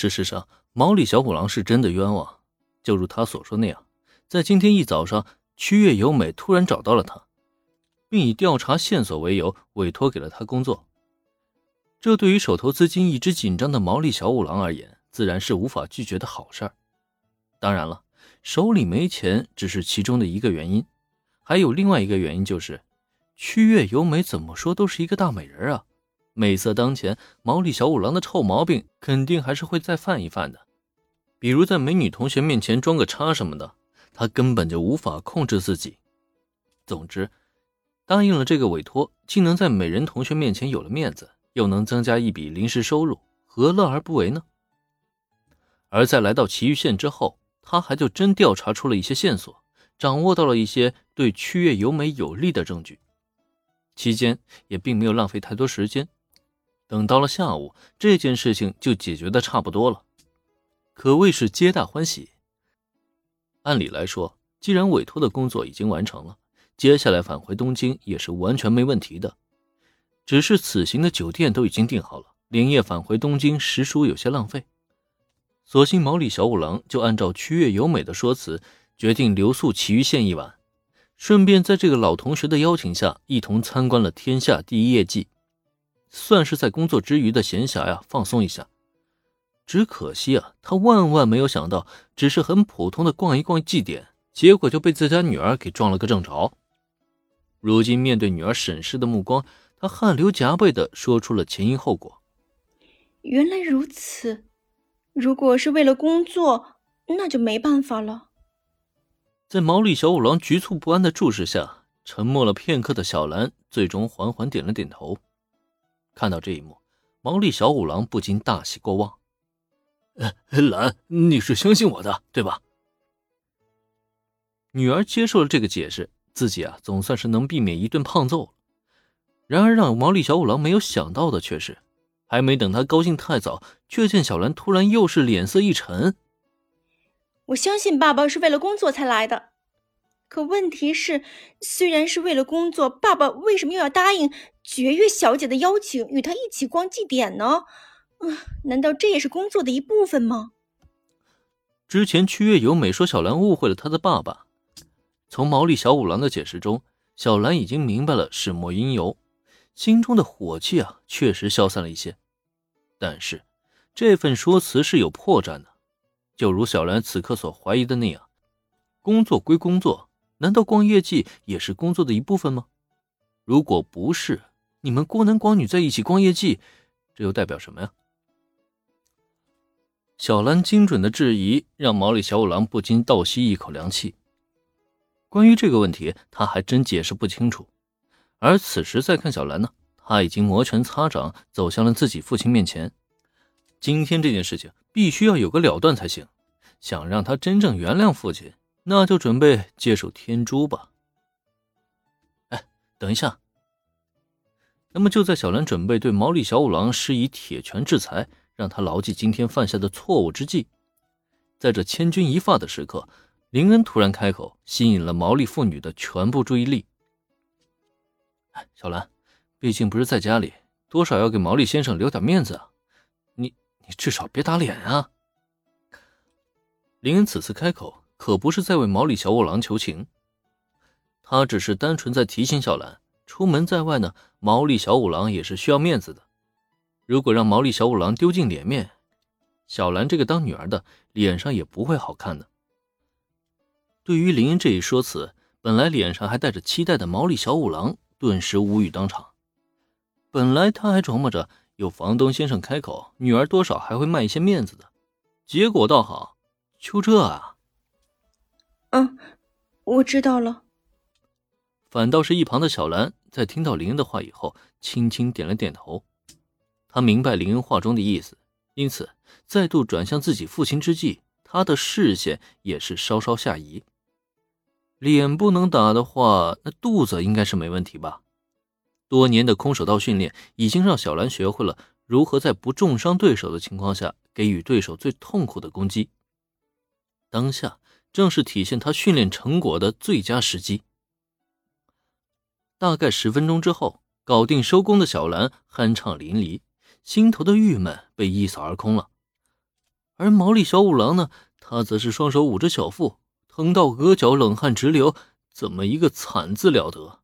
事实上，毛利小五郎是真的冤枉，就如他所说那样，在今天一早上，曲月由美突然找到了他，并以调查线索为由委托给了他工作。这对于手头资金一直紧张的毛利小五郎而言，自然是无法拒绝的好事儿。当然了，手里没钱只是其中的一个原因，还有另外一个原因就是，曲月由美怎么说都是一个大美人啊。美色当前，毛利小五郎的臭毛病肯定还是会再犯一犯的，比如在美女同学面前装个叉什么的，他根本就无法控制自己。总之，答应了这个委托，既能在美人同学面前有了面子，又能增加一笔临时收入，何乐而不为呢？而在来到祁玉县之后，他还就真调查出了一些线索，掌握到了一些对区月由美有利的证据，期间也并没有浪费太多时间。等到了下午，这件事情就解决的差不多了，可谓是皆大欢喜。按理来说，既然委托的工作已经完成了，接下来返回东京也是完全没问题的。只是此行的酒店都已经订好了，连夜返回东京实属有些浪费。所幸毛利小五郎就按照区月由美的说辞，决定留宿祁玉县一晚，顺便在这个老同学的邀请下，一同参观了天下第一夜祭。算是在工作之余的闲暇呀，放松一下。只可惜啊，他万万没有想到，只是很普通的逛一逛祭典，结果就被自家女儿给撞了个正着。如今面对女儿审视的目光，他汗流浃背的说出了前因后果。原来如此，如果是为了工作，那就没办法了。在毛利小五郎局促不安的注视下，沉默了片刻的小兰最终缓缓点了点头。看到这一幕，毛利小五郎不禁大喜过望。兰，你是相信我的，对吧？女儿接受了这个解释，自己啊总算是能避免一顿胖揍了。然而让毛利小五郎没有想到的却是，还没等他高兴太早，却见小兰突然又是脸色一沉。我相信爸爸是为了工作才来的。可问题是，虽然是为了工作，爸爸为什么又要答应绝月小姐的邀请，与她一起逛祭典呢？啊，难道这也是工作的一部分吗？之前区月由美说小兰误会了他的爸爸，从毛利小五郎的解释中，小兰已经明白了始末因由，心中的火气啊，确实消散了一些。但是，这份说辞是有破绽的，就如小兰此刻所怀疑的那样，工作归工作。难道逛夜季也是工作的一部分吗？如果不是，你们孤男寡女在一起逛夜季，这又代表什么呀？小兰精准的质疑让毛利小五郎不禁倒吸一口凉气。关于这个问题，他还真解释不清楚。而此时再看小兰呢，他已经摩拳擦掌走向了自己父亲面前。今天这件事情必须要有个了断才行，想让他真正原谅父亲。那就准备接受天诛吧。哎，等一下。那么就在小兰准备对毛利小五郎施以铁拳制裁，让他牢记今天犯下的错误之际，在这千钧一发的时刻，林恩突然开口，吸引了毛利父女的全部注意力。小兰，毕竟不是在家里，多少要给毛利先生留点面子啊！你你至少别打脸啊！林恩此次开口。可不是在为毛利小五郎求情，他只是单纯在提醒小兰，出门在外呢，毛利小五郎也是需要面子的。如果让毛利小五郎丢尽脸面，小兰这个当女儿的脸上也不会好看的。对于林恩这一说辞，本来脸上还带着期待的毛利小五郎顿时无语当场。本来他还琢磨着有房东先生开口，女儿多少还会卖一些面子的，结果倒好，就这啊！嗯，我知道了。反倒是一旁的小兰，在听到林恩的话以后，轻轻点了点头。她明白林恩话中的意思，因此再度转向自己父亲之际，她的视线也是稍稍下移。脸不能打的话，那肚子应该是没问题吧？多年的空手道训练，已经让小兰学会了如何在不重伤对手的情况下，给予对手最痛苦的攻击。当下。正是体现他训练成果的最佳时机。大概十分钟之后，搞定收工的小兰酣畅淋漓，心头的郁闷被一扫而空了。而毛利小五郎呢，他则是双手捂着小腹，疼到额角冷汗直流，怎么一个惨字了得？